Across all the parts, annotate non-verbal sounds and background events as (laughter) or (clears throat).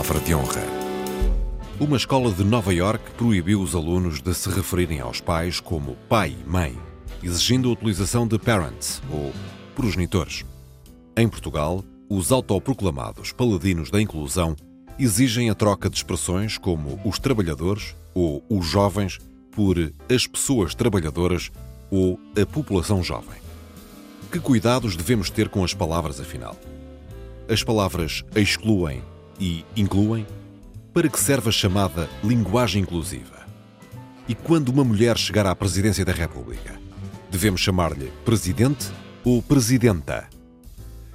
Palavra de Honra. Uma escola de Nova York proibiu os alunos de se referirem aos pais como pai e mãe, exigindo a utilização de parents ou progenitores. Em Portugal, os autoproclamados paladinos da inclusão exigem a troca de expressões como os trabalhadores ou os jovens por as pessoas trabalhadoras ou a população jovem. Que cuidados devemos ter com as palavras, afinal? As palavras excluem e incluem? Para que serve a chamada linguagem inclusiva? E quando uma mulher chegar à presidência da República, devemos chamar-lhe presidente ou presidenta?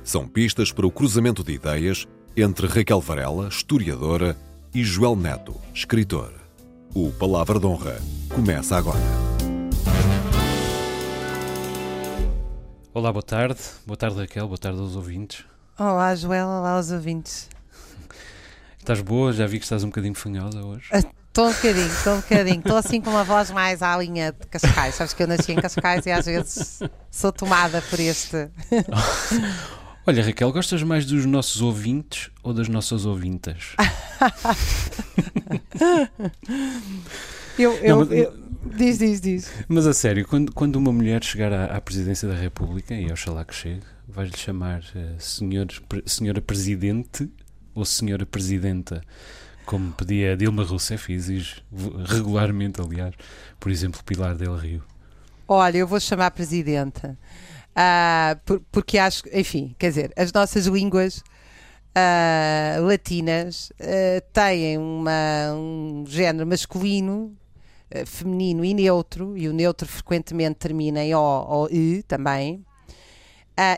São pistas para o cruzamento de ideias entre Raquel Varela, historiadora, e Joel Neto, escritor. O Palavra de Honra começa agora. Olá, boa tarde. Boa tarde, Raquel. Boa tarde aos ouvintes. Olá, Joel. Olá aos ouvintes. Estás boa? Já vi que estás um bocadinho fanhosa hoje. Estou um bocadinho, estou um bocadinho. Estou assim com uma voz mais à linha de Cascais. Sabes que eu nasci em Cascais e às vezes sou tomada por este. (laughs) Olha, Raquel, gostas mais dos nossos ouvintes ou das nossas ouvintas? (laughs) eu, eu, Não, mas... eu... Diz, diz, diz. Mas a sério, quando, quando uma mulher chegar à, à presidência da República, e oxalá que chegue, vais-lhe chamar uh, senhor, senhora Presidente ou senhora Presidenta, como pedia Dilma Rousseff e exige regularmente, aliás, por exemplo, Pilar del Rio. Olha, eu vou chamar Presidenta, uh, por, porque acho, enfim, quer dizer, as nossas línguas uh, latinas uh, têm uma, um género masculino feminino e neutro, e o neutro frequentemente termina em O ou I também.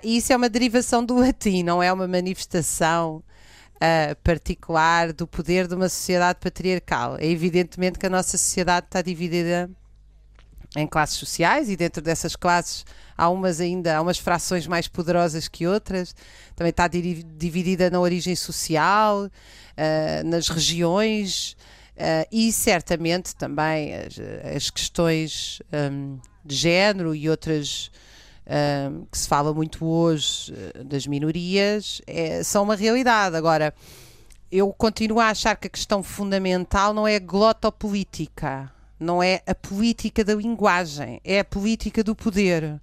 E isso é uma derivação do latim, não é uma manifestação uh, particular do poder de uma sociedade patriarcal. É evidentemente que a nossa sociedade está dividida em classes sociais e dentro dessas classes há umas ainda, há umas frações mais poderosas que outras, também está dividida na origem social, uh, nas regiões uh, e certamente também as, as questões um, de género e outras que se fala muito hoje eh, das minorias, é, são uma realidade. Agora, eu continuo a achar que a questão fundamental não é a glotopolítica, não é a política da linguagem, é a política do poder.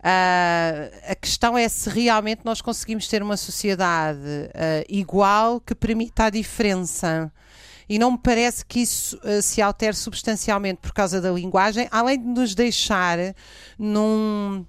Uh, a questão é se realmente nós conseguimos ter uma sociedade uh, igual que permita a diferença. E não me parece que isso uh, se altere substancialmente por causa da linguagem, além de nos deixar num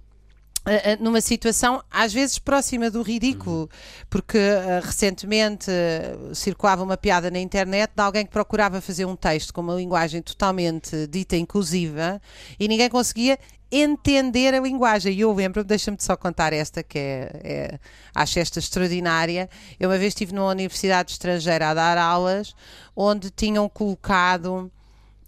numa situação às vezes próxima do ridículo, porque uh, recentemente uh, circulava uma piada na internet de alguém que procurava fazer um texto com uma linguagem totalmente dita inclusiva e ninguém conseguia entender a linguagem. E eu lembro-me, deixa-me só contar esta, que é, é, acho esta extraordinária. Eu uma vez estive numa universidade estrangeira a dar aulas onde tinham colocado,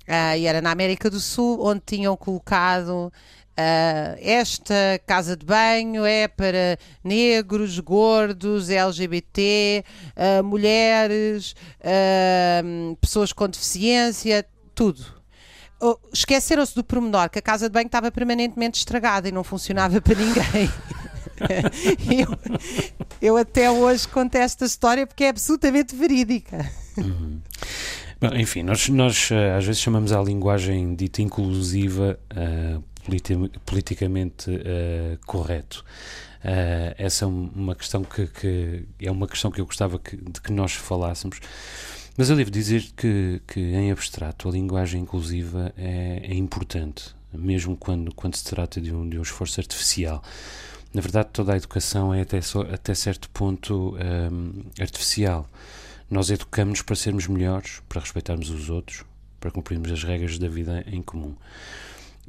uh, e era na América do Sul, onde tinham colocado Uh, esta casa de banho é para negros, gordos, LGBT, uh, mulheres, uh, pessoas com deficiência, tudo. Oh, Esqueceram-se do pormenor que a casa de banho estava permanentemente estragada e não funcionava para ninguém. (laughs) eu, eu, até hoje conto esta história porque é absolutamente verídica. Uhum. Bom, enfim, nós, nós às vezes chamamos a linguagem dita inclusiva politicamente uh, correto. Uh, essa é uma questão que, que, é uma questão que eu gostava que, de que nós falássemos. Mas eu devo dizer que, que em abstrato a linguagem inclusiva é, é, importante, mesmo quando, quando se trata de um, de um esforço artificial. Na verdade, toda a educação é até, até certo ponto um, artificial. Nós educamos para sermos melhores, para respeitarmos os outros, para cumprirmos as regras da vida em comum.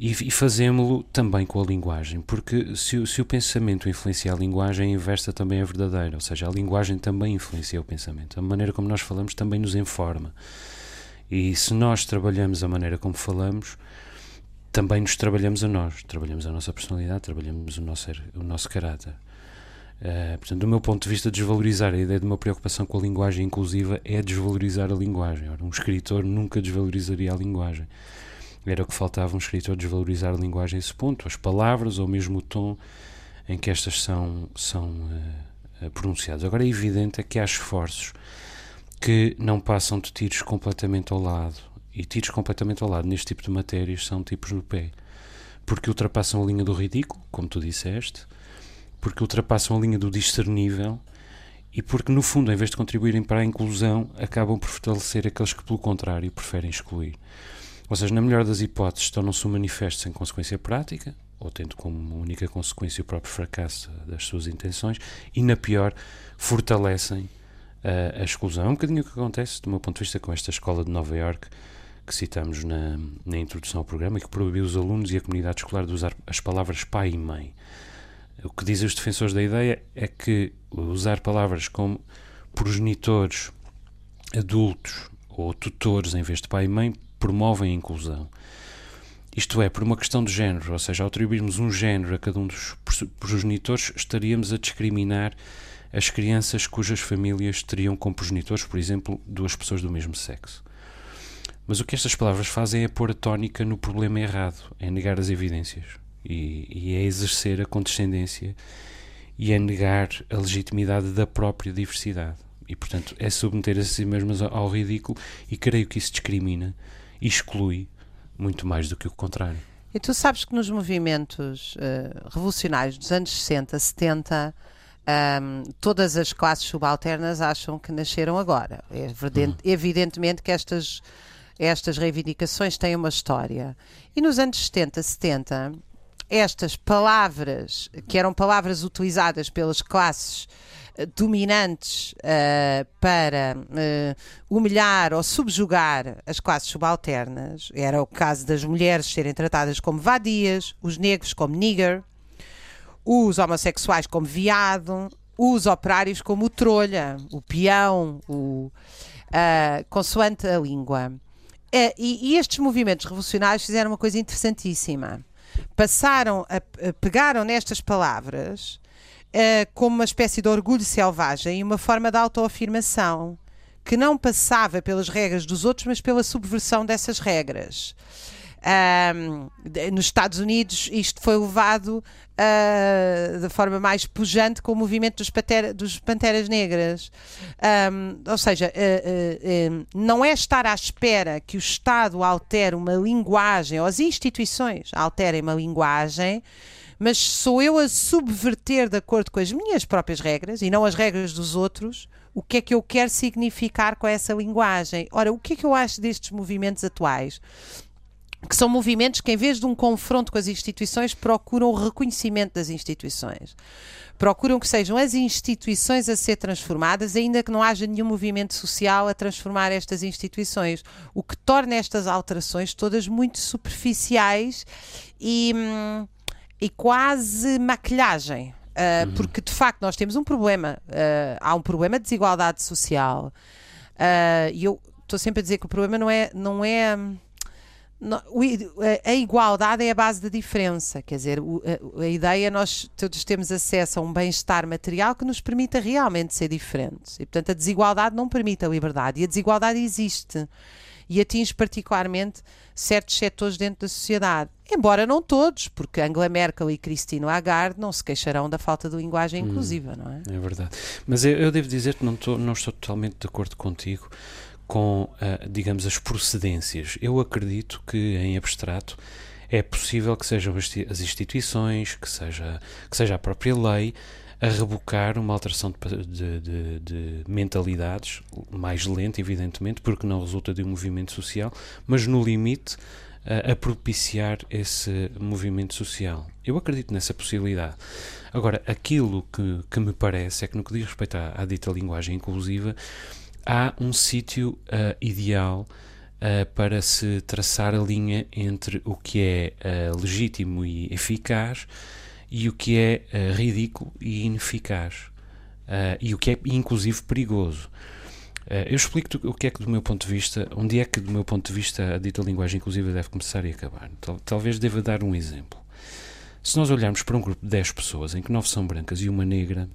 E, e fazemos-lo também com a linguagem, porque se, se, o pensamento influencia a linguagem, a inversa também é verdadeira, ou seja, a linguagem também influencia o pensamento. A maneira como nós falamos também nos informa. E se nós trabalhamos a maneira como falamos, também nos trabalhamos a nós, trabalhamos a nossa personalidade, trabalhamos o nosso, o nosso caráter. Uh, portanto, do meu ponto de vista, desvalorizar a ideia de uma preocupação com a linguagem inclusiva é desvalorizar a linguagem. Ora, um escritor nunca desvalorizaria a linguagem. Era o que faltava um escritor desvalorizar a linguagem a esse ponto, as palavras ou mesmo o tom em que estas são, são uh, pronunciadas. Agora é evidente é que há esforços que não passam de tiros completamente ao lado. E tiros completamente ao lado neste tipo de matérias são tipos no pé. Porque ultrapassam a linha do ridículo, como tu disseste, porque ultrapassam a linha do discernível e porque, no fundo, em vez de contribuírem para a inclusão, acabam por fortalecer aqueles que, pelo contrário, preferem excluir. Ou seja, na melhor das hipóteses, tornam-se um manifesto sem consequência prática, ou tendo como única consequência o próprio fracasso das suas intenções, e na pior, fortalecem a, a exclusão. É um bocadinho o que acontece, do meu ponto de vista, com esta escola de Nova York que citamos na, na introdução ao programa que proibiu os alunos e a comunidade escolar de usar as palavras pai e mãe. O que dizem os defensores da ideia é que usar palavras como progenitores, adultos ou tutores em vez de pai e mãe promovem a inclusão. Isto é, por uma questão de género, ou seja, ao atribuirmos um género a cada um dos progenitores, estaríamos a discriminar as crianças cujas famílias teriam como progenitores, por exemplo, duas pessoas do mesmo sexo. Mas o que estas palavras fazem é pôr a tónica no problema errado, é negar as evidências e, e é exercer a condescendência e é negar a legitimidade da própria diversidade. E, portanto, é submeter a si mesmas ao ridículo e creio que isso discrimina exclui muito mais do que o contrário. E tu sabes que nos movimentos uh, revolucionários dos anos 60, 70, um, todas as classes subalternas acham que nasceram agora. É evidente, uhum. evidentemente que estas, estas reivindicações têm uma história. E nos anos 70, 70, estas palavras, que eram palavras utilizadas pelas classes dominantes uh, para uh, humilhar ou subjugar as classes subalternas, era o caso das mulheres serem tratadas como vadias, os negros como nigger, os homossexuais como viado, os operários como o trolha, o peão, o, uh, consoante a língua. E, e, estes movimentos revolucionários fizeram uma coisa interessantíssima. Passaram a, a pegaram nestas palavras uh, como uma espécie de orgulho selvagem e uma forma de autoafirmação que não passava pelas regras dos outros, mas pela subversão dessas regras. Um, nos Estados Unidos isto foi levado uh, de forma mais pujante com o movimento dos, patera, dos Panteras Negras. Um, ou seja, uh, uh, não é estar à espera que o Estado altere uma linguagem, ou as instituições alterem uma linguagem, mas sou eu a subverter de acordo com as minhas próprias regras e não as regras dos outros. O que é que eu quero significar com essa linguagem? Ora, o que é que eu acho destes movimentos atuais? que são movimentos que, em vez de um confronto com as instituições, procuram o reconhecimento das instituições. Procuram que sejam as instituições a ser transformadas, ainda que não haja nenhum movimento social a transformar estas instituições. O que torna estas alterações todas muito superficiais e, hum, e quase maquilhagem. Uh, uhum. Porque, de facto, nós temos um problema. Uh, há um problema de desigualdade social. Uh, e eu estou sempre a dizer que o problema não é. Não é a igualdade é a base da diferença, quer dizer, a, ideia é nós todos temos acesso a um bem-estar material que nos permita realmente ser diferentes. E, portanto, a desigualdade não permite a liberdade. E a desigualdade existe e atinge particularmente certos setores dentro da sociedade. Embora não todos, porque Angela Merkel e Christine Lagarde não se queixarão da falta de linguagem hum, inclusiva, não é? É verdade. Mas eu, eu devo dizer que não, tô, não estou totalmente de acordo contigo com, uh, digamos, as procedências. Eu acredito que, em abstrato, é possível que sejam as instituições, que seja, que seja a própria lei, a rebocar uma alteração de, de, de, de, mentalidades, mais lenta, evidentemente, porque não resulta de um movimento social, mas no limite a, a propiciar esse movimento social. Eu acredito nessa possibilidade. Agora, aquilo que, que me parece é que, no que diz respeito à, à dita linguagem inclusiva, há um sítio uh, ideal uh, para se traçar a linha entre o que é uh, legítimo e eficaz e o que é ridículo e ineficaz e o que é inclusive perigoso. eu explico o que é que do meu ponto de vista, onde é que do meu ponto de vista a dita linguagem inclusiva deve começar e acabar. Talvez deva dar um exemplo. Se nós olharmos para um grupo de 10 pessoas em que 9 são brancas e uma negra,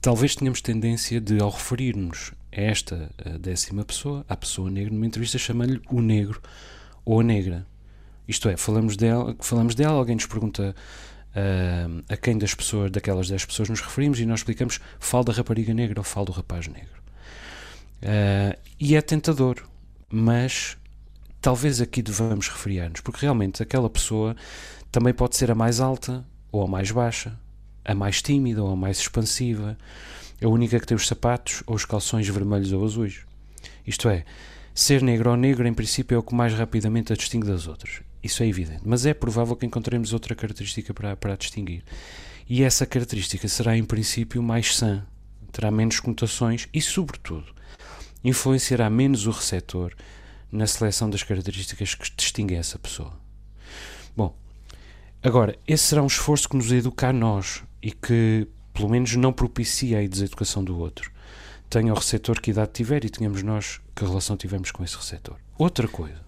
talvez tenhamos tendência de, ao referirmos a esta décima pessoa, a pessoa negra, numa entrevista, chamando-lhe o negro ou a negra. Isto é, falamos dela, falamos dela alguém nos pergunta uh, a quem das pessoas, daquelas 10 pessoas nos referimos e nós explicamos falo da rapariga negra ou falo do rapaz negro. Uh, e é tentador, mas talvez aqui devamos refriar-nos, porque realmente aquela pessoa também pode ser a mais alta ou a mais baixa, a mais tímida ou a mais expansiva, a única que tem os sapatos ou os calções vermelhos ou azuis. Isto é, ser negro ou negro em princípio é o que mais rapidamente a distingue das outras. Isso é evidente, mas é provável que encontremos outra característica para, para a distinguir. E essa característica será em princípio mais sã, terá menos conotações e, sobretudo, influenciará menos o receptor na seleção das características que distinguem essa pessoa. Bom, agora, esse será um esforço que nos educa a nós e que, pelo menos, não propicia a deseducação do outro. Tenha o receptor que idade tiver e tenhamos nós que relação tivemos com esse receptor. Outra coisa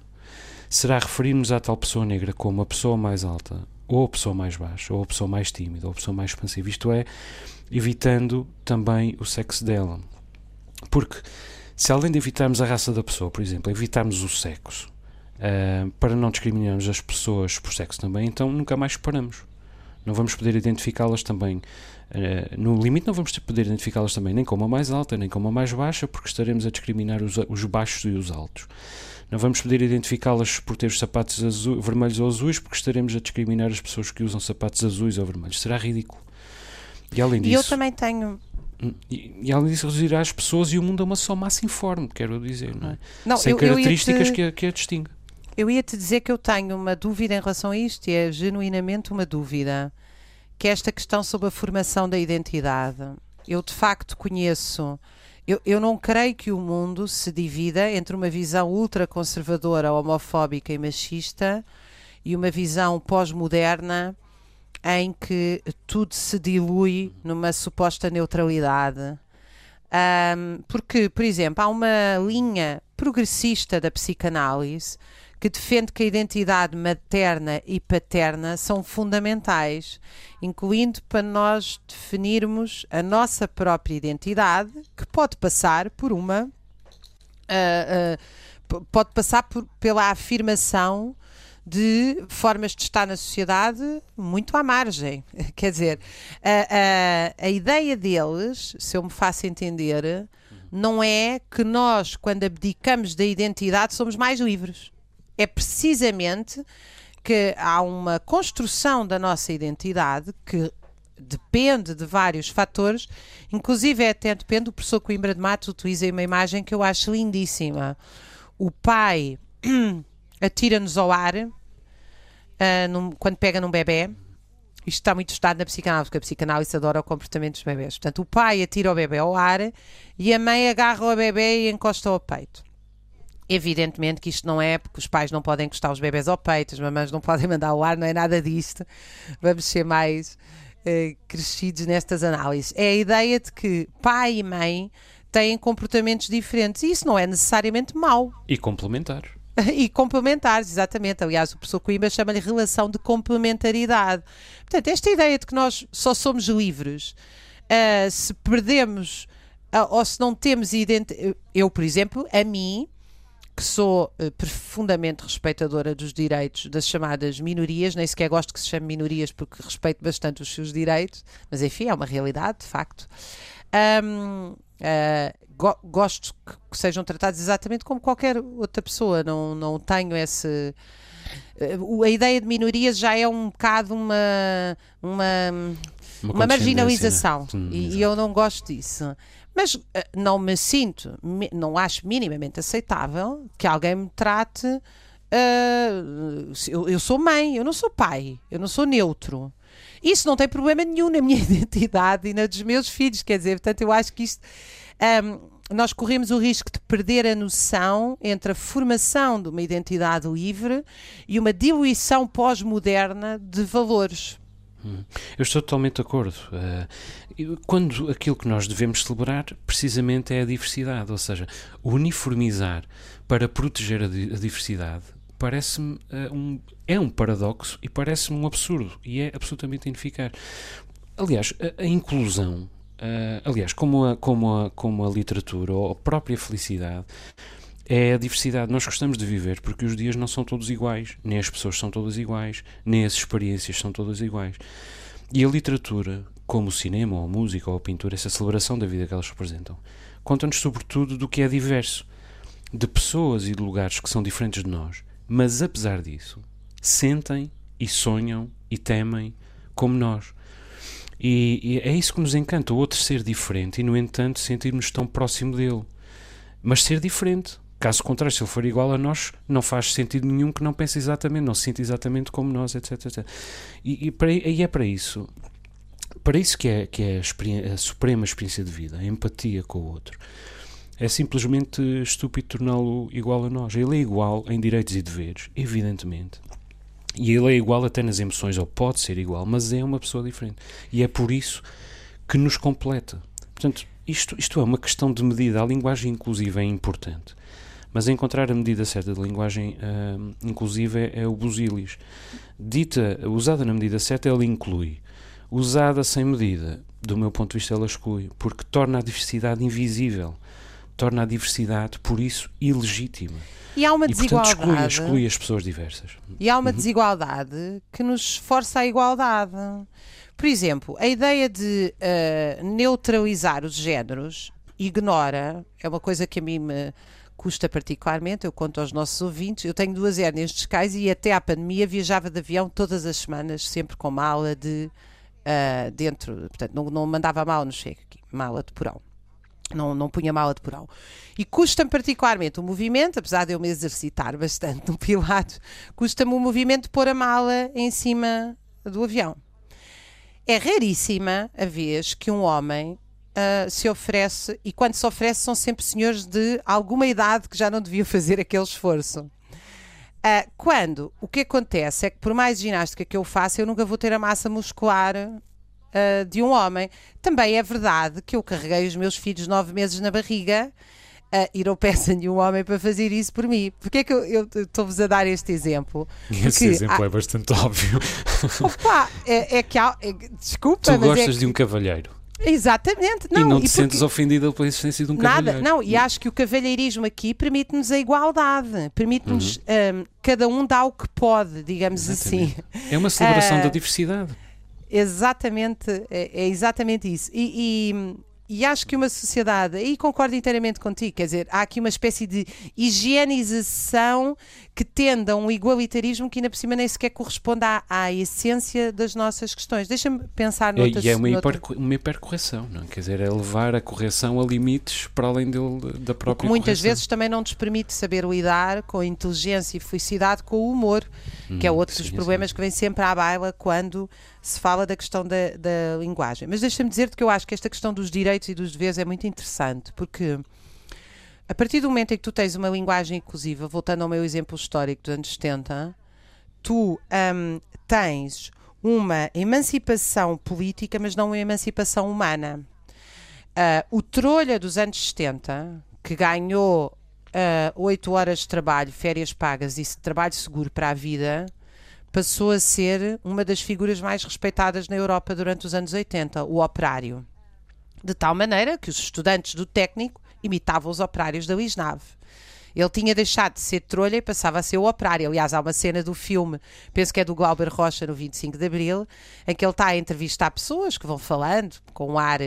será referirmos à tal pessoa negra como a pessoa mais alta, ou a pessoa mais baixa, ou a pessoa mais tímida, ou a pessoa mais expansiva. Isto é, evitando também o sexo dela. Porque se além de evitarmos a raça da pessoa, por exemplo, evitarmos o sexo, uh, para não discriminarmos as pessoas por sexo também, então nunca mais paramos. Não vamos poder identificá-las também. Uh, no limite, não vamos poder identificá-las também nem como a mais alta, nem como a mais baixa, porque estaremos a discriminar os, os baixos e os altos. Não vamos poder identificá-las por ter os sapatos azu vermelhos ou azuis, porque estaremos a discriminar as pessoas que usam sapatos azuis ou vermelhos. Será ridículo. E além disso. E eu também tenho e, e, além disso, reduzirá as pessoas e o mundo a uma só massa informe, quero dizer, não é? Não, Sem eu, características eu te, que, a, que a distingue. Eu ia te dizer que eu tenho uma dúvida em relação a isto, e é genuinamente uma dúvida, que é esta questão sobre a formação da identidade. Eu de facto conheço. Eu, eu não creio que o mundo se divida entre uma visão ultraconservadora, homofóbica e machista e uma visão pós-moderna em que tudo se dilui numa suposta neutralidade. Um, porque, por exemplo, há uma linha progressista da psicanálise que defende que a identidade materna e paterna são fundamentais, incluindo para nós definirmos a nossa própria identidade, que pode passar por uma. Uh, uh, pode passar por, pela afirmação de formas de estar na sociedade muito à margem. (laughs) Quer dizer, a, a, a ideia deles, se eu me faço entender, não é que nós, quando abdicamos da identidade, somos mais livres. É precisamente que há uma construção da nossa identidade que depende de vários fatores, inclusive é até depende, o professor Coimbra de Matos utiliza uma imagem que eu acho lindíssima. O pai (clears throat) atira-nos ao ar uh, num, quando pega num bebê. Isto está muito estudado na psicanálise, porque a psicanálise adora o comportamento dos bebés. Portanto, o pai atira o bebê ao ar e a mãe agarra o bebê e encosta ao peito. Evidentemente que isto não é porque os pais não podem encostar os bebés ao peito, as mamães não (laughs) podem mandar ao ar, não é nada disto. Vamos ser mais uh, crescidos nestas análises. É a ideia de que pai e mãe têm comportamentos diferentes e isso não é necessariamente mau. E complementar. (laughs) e complementares, exatamente. Aliás, o professor Coimbra chama-lhe relação de complementaridade. Portanto, esta ideia de que nós só somos livres uh, se perdemos uh, ou se não temos identidade. Eu, por exemplo, a mim, que sou uh, profundamente respeitadora dos direitos das chamadas minorias, nem sequer gosto que se chame minorias porque respeito bastante os seus direitos, mas enfim, é uma realidade, de facto. Um, Uh, go gosto que, sejam tratados exatamente como qualquer outra pessoa, não, não tenho esse. Uh, a ideia de minorias já é um bocado uma, uma, uma, uma marginalização né? e, e, eu não gosto disso. Mas uh, não me sinto, não acho minimamente aceitável que alguém me trate. Eu, eu sou mãe, eu não sou pai, eu não sou neutro. Isso não tem problema nenhum na minha (laughs) identidade e na dos meus filhos, quer dizer, portanto, eu acho que isto. Um, nós corremos o risco de perder a noção entre a formação de uma identidade livre e uma diluição pós-moderna de valores. Hum. Eu estou totalmente de acordo. Eh, quando aquilo que nós devemos celebrar precisamente é a diversidade, ou seja, uniformizar para proteger a diversidade parece-me uh, um, é um paradoxo e parece-me um absurdo e é absolutamente ineficaz. Aliás, a, a inclusão, uh, aliás, como a, como, a, como a literatura ou a própria felicidade, é a diversidade. Nós gostamos de viver porque os dias não são todos iguais, nem as pessoas são todas iguais, nem as experiências são todas iguais. E a literatura, como o cinema, ou a música, ou a pintura, essa celebração da vida que elas representam, conta-nos sobretudo do que é diverso, de pessoas e de lugares que são diferentes de nós, mas apesar disso, sentem e sonham e temem como nós. E, e, é isso que nos encanta, o outro ser diferente e, no entanto, sentirmos tão próximo dele. Mas ser diferente. Caso contrário, se ele for igual a nós, não faz sentido nenhum que não pense exatamente, não se sinta exatamente como nós, etc. etc. E, e, para, e é para isso, para isso que é, que é a, a suprema experiência de vida, a empatia com o outro. É simplesmente estúpido torná-lo igual a nós. Ele é igual em direitos e deveres, evidentemente. E ele é igual até nas emoções, ou pode ser igual, mas é uma pessoa diferente. E é por isso que nos completa. Portanto, isto, isto é uma questão de medida. A linguagem inclusiva é importante. Mas encontrar a medida certa de linguagem uh, inclusiva é, é o busilis. Dita, usada na medida certa, ela inclui. Usada sem medida, do meu ponto de vista, ela exclui, porque torna a diversidade invisível, torna a diversidade, por isso, ilegítima. E há uma e, desigualdade. Portanto, exclui, exclui as pessoas diversas. E há uma uhum. desigualdade que nos força a igualdade. Por exemplo, a ideia de uh, neutralizar os géneros ignora, é uma coisa que a mim me custa particularmente, eu conto aos nossos ouvintes, eu tenho duas hérnias discais e até à pandemia viajava de avião todas as semanas, sempre com mala de uh, dentro, portanto não, não mandava mala no cheque aqui, mala de porão. Não, não punha mala de porão. E custa-me particularmente o movimento, apesar de eu me exercitar bastante no pilato, custa-me o movimento de pôr a mala em cima do avião. É raríssima a vez que um homem uh, se oferece, e quando se oferece são sempre senhores de alguma idade que já não deviam fazer aquele esforço. Uh, quando o que acontece é que, por mais ginástica que eu faça, eu nunca vou ter a massa muscular uh, de um homem. Também é verdade que eu carreguei os meus filhos nove meses na barriga uh, e não (laughs) peço a nenhum homem para fazer isso por mim. Porquê é que eu estou-vos a dar este exemplo? Porque, Esse exemplo há... é bastante (laughs) óbvio. Opa, é, é que há. É, desculpa, tu mas. gostas é que... de um cavalheiro. Exatamente. Não, e não te e sentes porque... ofendida pela existência de um Nada, cavalheiro. não, e acho que o cavalheirismo aqui permite-nos a igualdade, permite-nos, uhum. um, cada um dá o que pode, digamos exatamente. assim. É uma celebração uh, da diversidade. Exatamente, é, é exatamente isso. E, e, acho que uma sociedade, aí concordo inteiramente contigo, quer dizer, há aqui uma espécie de higienização que tende a um igualitarismo que ainda por cima nem sequer corresponde à, à essência das nossas questões. Deixa-me pensar é, noutras... E é uma, hiper, uma hipercorreção, não é? Quer dizer, é levar a correção a limites para além dele, da própria Muitas correção. vezes também não nos permite saber lidar com inteligência e felicidade com o humor, hum, que é hum, outro sim, dos problemas sim. que vem sempre à baila quando se fala da questão da, da linguagem. Mas deixa-me dizer-te que eu acho que esta questão dos direitos e dos deveres é muito interessante, porque a partir do momento em que tu tens uma linguagem inclusiva, voltando ao meu exemplo histórico dos anos 70, tu um, tens uma emancipação política, mas não uma emancipação humana. Uh, o trolha dos anos 70, que ganhou uh, horas de trabalho, férias pagas e trabalho seguro para a vida, passou a ser uma das figuras mais respeitadas na Europa durante os anos 80, o operário. De tal maneira que os estudantes do técnico imitavam os operários da Lisnave. Ele tinha deixado de ser trolha e passava a ser o operário. Aliás, há uma cena do filme, penso que é do Glauber Rocha, no 25 de Abril, em que ele está a entrevistar pessoas que vão falando com um ar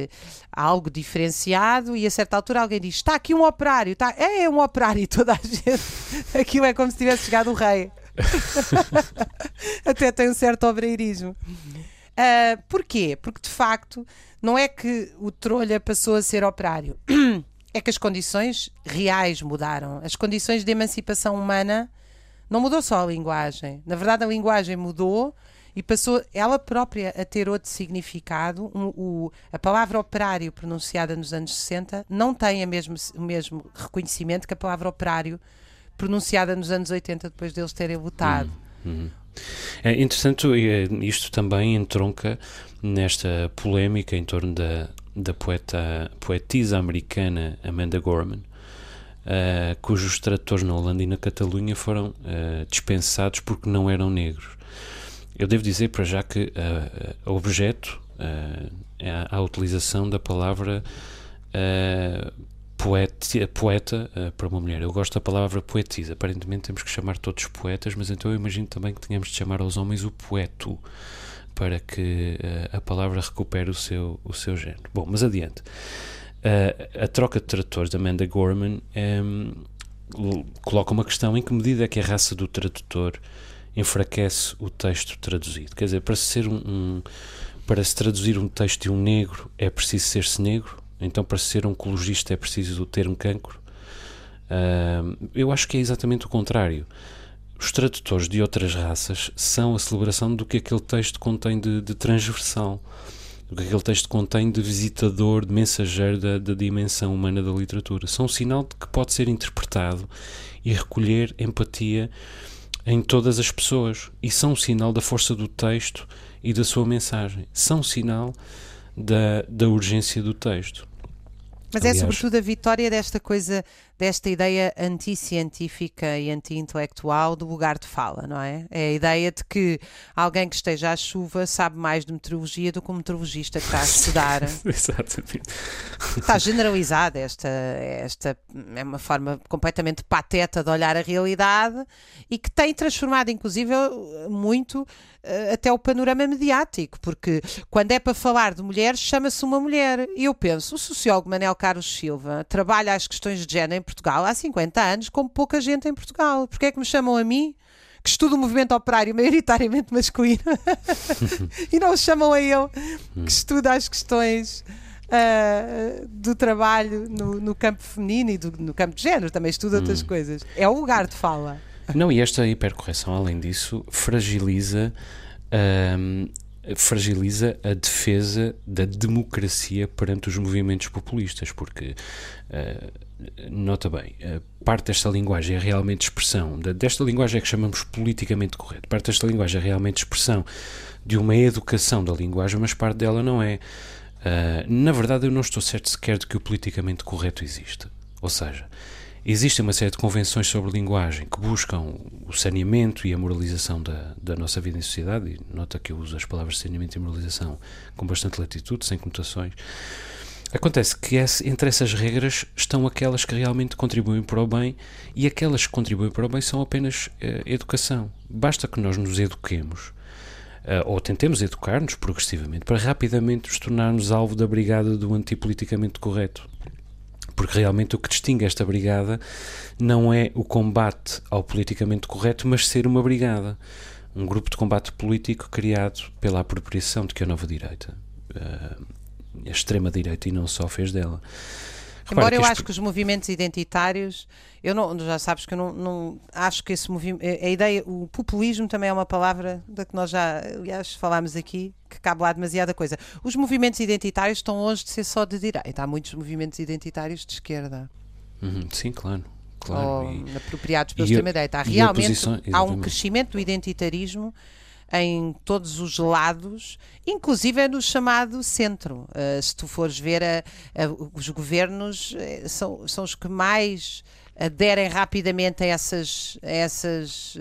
algo diferenciado e a certa altura alguém diz: Está aqui um operário. Está... É, é um operário. Toda a (laughs) gente. Aquilo é como se tivesse chegado o rei. (laughs) Até tem um certo obreirismo. Uh, porquê? Porque de facto não é que o trolha passou a ser operário, (clears throat) é que as condições reais mudaram. As condições de emancipação humana não mudou só a linguagem. Na verdade, a linguagem mudou e passou ela própria a ter outro significado. Um, o, a palavra operário pronunciada nos anos 60 não tem mesmo, o mesmo reconhecimento que a palavra operário pronunciada nos anos 80, depois deles terem votado. Uhum. É interessante, eh, isto também entronca nesta polémica em torno da, da poeta, poetisa americana Amanda Gorman, uh, cujos tradutores na Holanda e na Catalunha foram uh, dispensados porque não eram negros. Eu devo dizer para já que uh, objeto é a utilização da palavra poeta, poeta uh, para uma mulher. Eu gosto da palavra poetisa. Aparentemente temos que chamar todos poetas, mas então eu imagino também que tenhamos de chamar aos homens o poeto para que uh, a palavra recupere o seu, o seu género. Bom, mas adiante. a troca de tradutores da Amanda Gorman um, coloca uma questão em que medida é que a raça do tradutor enfraquece o texto traduzido. Quer dizer, para ser um, um para se traduzir um texto de um negro é preciso ser-se negro, então para ser oncologista é preciso o termo cancro. Uh, eu acho que é exatamente o contrário. Os tradutores de outras raças são a celebração do que aquele texto contém de, de transversal, do que aquele texto contém de visitador, de mensageiro da, da dimensão humana da literatura. São um sinal de que pode ser interpretado e recolher empatia em todas as pessoas. E são um sinal da força do texto e da sua mensagem. São um sinal da, da urgência do texto. Mas é Aliás, é sobretudo a vitória desta coisa, desta ideia anticientífica e anti-intelectual do lugar de fala, não é? É a ideia de que alguém que esteja à chuva sabe mais de meteorologia do que um meteorologista que está a estudar. (laughs) Exatamente. Está generalizada esta, esta é uma forma completamente pateta de olhar a realidade e que tem transformado, inclusive, muito eh, até o panorama mediático, porque quando é para falar de mulheres, chama-se uma mulher. E eu penso, o sociólogo Manel Carlos Silva trabalha as questões de género em Portugal há 50 anos, como pouca gente em Portugal. Porquê é que me chamam a mim? que estuda o movimento operário maioritariamente masculino (laughs) e não o chamam a ele que estuda as questões uh, do trabalho no, no, campo feminino e do, no campo de género, também estuda outras hum. coisas. É o lugar de fala. Não, e esta hipercorreção, além disso, fragiliza, um, fragiliza a defesa da democracia perante os movimentos populistas, porque, uh, nota bem, uh, parte desta linguagem é realmente expressão, desta linguagem é que chamamos politicamente correto, parte desta linguagem é realmente expressão de uma educação da linguagem, mas parte dela não é. Uh, na verdade, eu não estou certo sequer de que o politicamente correto existe. Ou seja, Existem uma série de convenções sobre linguagem que buscam o saneamento e a moralização da, da nossa vida em sociedade, e nota que eu uso as palavras saneamento e moralização com bastante latitude, sem conotações. Acontece que entre essas regras estão aquelas que realmente contribuem para o bem e aquelas que contribuem para o bem são apenas uh, educação. Basta que nós nos eduquemos, uh, ou tentemos educar-nos progressivamente, para rapidamente nos tornarmos alvo da brigada do antipoliticamente correto porque realmente o que distingue esta brigada não é o combate ao politicamente correto, mas ser uma brigada. Um grupo de combate político criado pela apropriação de que a nova direita, eh, a extrema-direita e não só fez dela. Embora eu acho que os movimentos identitários, eu não, já sabes que eu não, não acho que esse movimento, a ideia, o populismo também é uma palavra da que nós já, aliás, falámos aqui, que cabe lá demasiada coisa. Os movimentos identitários estão longe de ser só de direita, há muitos movimentos identitários de esquerda. Uhum, sim, claro. Claro, ou e, apropriados pela extrema-direita. Realmente há um crescimento do identitarismo em todos os lados, inclusive é no chamado centro. Uh, se tu fores ver, a, a, os governos são, são os que mais aderem rapidamente a essas. A essas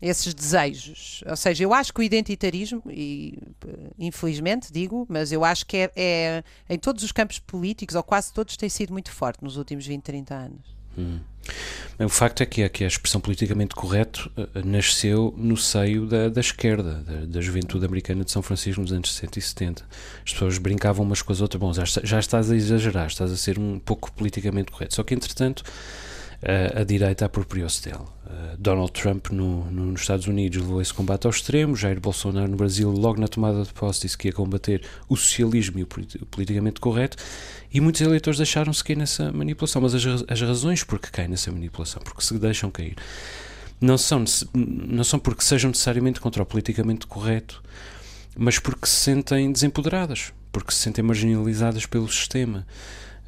esses desejos. Ou seja, eu acho que o identitarismo, e infelizmente digo, mas eu acho que é, é em todos os campos políticos, ou quase todos, tem sido muito forte nos últimos 20, 30 anos. Hum. O facto é que, é que a expressão politicamente correto uh, nasceu no seio da, da esquerda, da, da, juventude americana de São Francisco nos anos 60 e 70. As pessoas brincavam umas com as outras. Bom, já, já estás a exagerar, estás a ser um pouco politicamente correto. Só que, entretanto, a direita apropriou-se dele. Donald Trump no, no, nos Estados Unidos levou esse combate ao extremo, Jair Bolsonaro no Brasil, logo na tomada de posse, disse que ia combater o socialismo e o politicamente correto, e muitos eleitores deixaram-se cair nessa manipulação. Mas as, as razões por que caem nessa manipulação, porque se deixam cair, não são, não são porque sejam necessariamente contra o politicamente correto, mas porque se sentem desempoderadas, porque se sentem marginalizadas pelo sistema.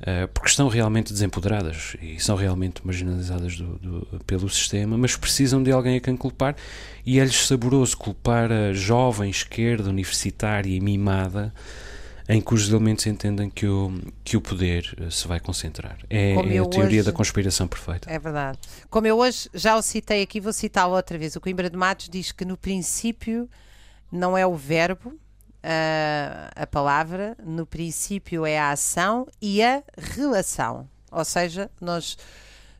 Uh, porque estão realmente desempoderadas e são realmente marginalizadas do, do, pelo sistema, mas precisam de alguém a quem culpar e é-lhes saboroso culpar a jovem esquerda universitária e mimada em cujos elementos entendem que o, que o poder uh, se vai concentrar. É, é a teoria hoje, da conspiração perfeita. É verdade. Como eu hoje já o citei aqui, vou citá-lo outra vez. O Coimbra de Matos diz que no princípio não é o verbo, a, a palavra, no princípio é a ação e a relação. Ou seja, nós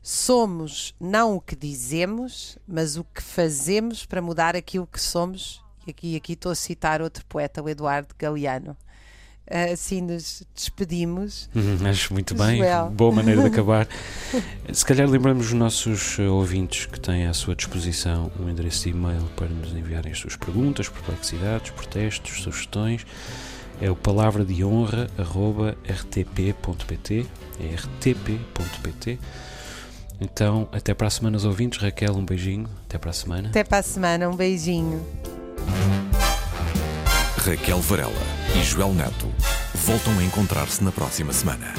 somos não o que dizemos, mas o que fazemos para mudar aquilo que somos. E aqui, aqui estou a citar outro poeta, o Eduardo Galeano. Assim nos despedimos. Uhum, acho muito bem, Joel. boa maneira de (laughs) acabar. Se calhar lembramos os nossos eh, ouvintes que têm à sua disposição um endereço de e-mail para nos enviarem as suas perguntas, perplexidades, protestos, sugestões. É o palavra de honra rtp.pt é rtp.pt então até para a semana os ouvintes Raquel um beijinho até para a semana Até para a semana, um beijinho. Raquel Varela e Joel Neto voltam a encontrar-se na próxima semana.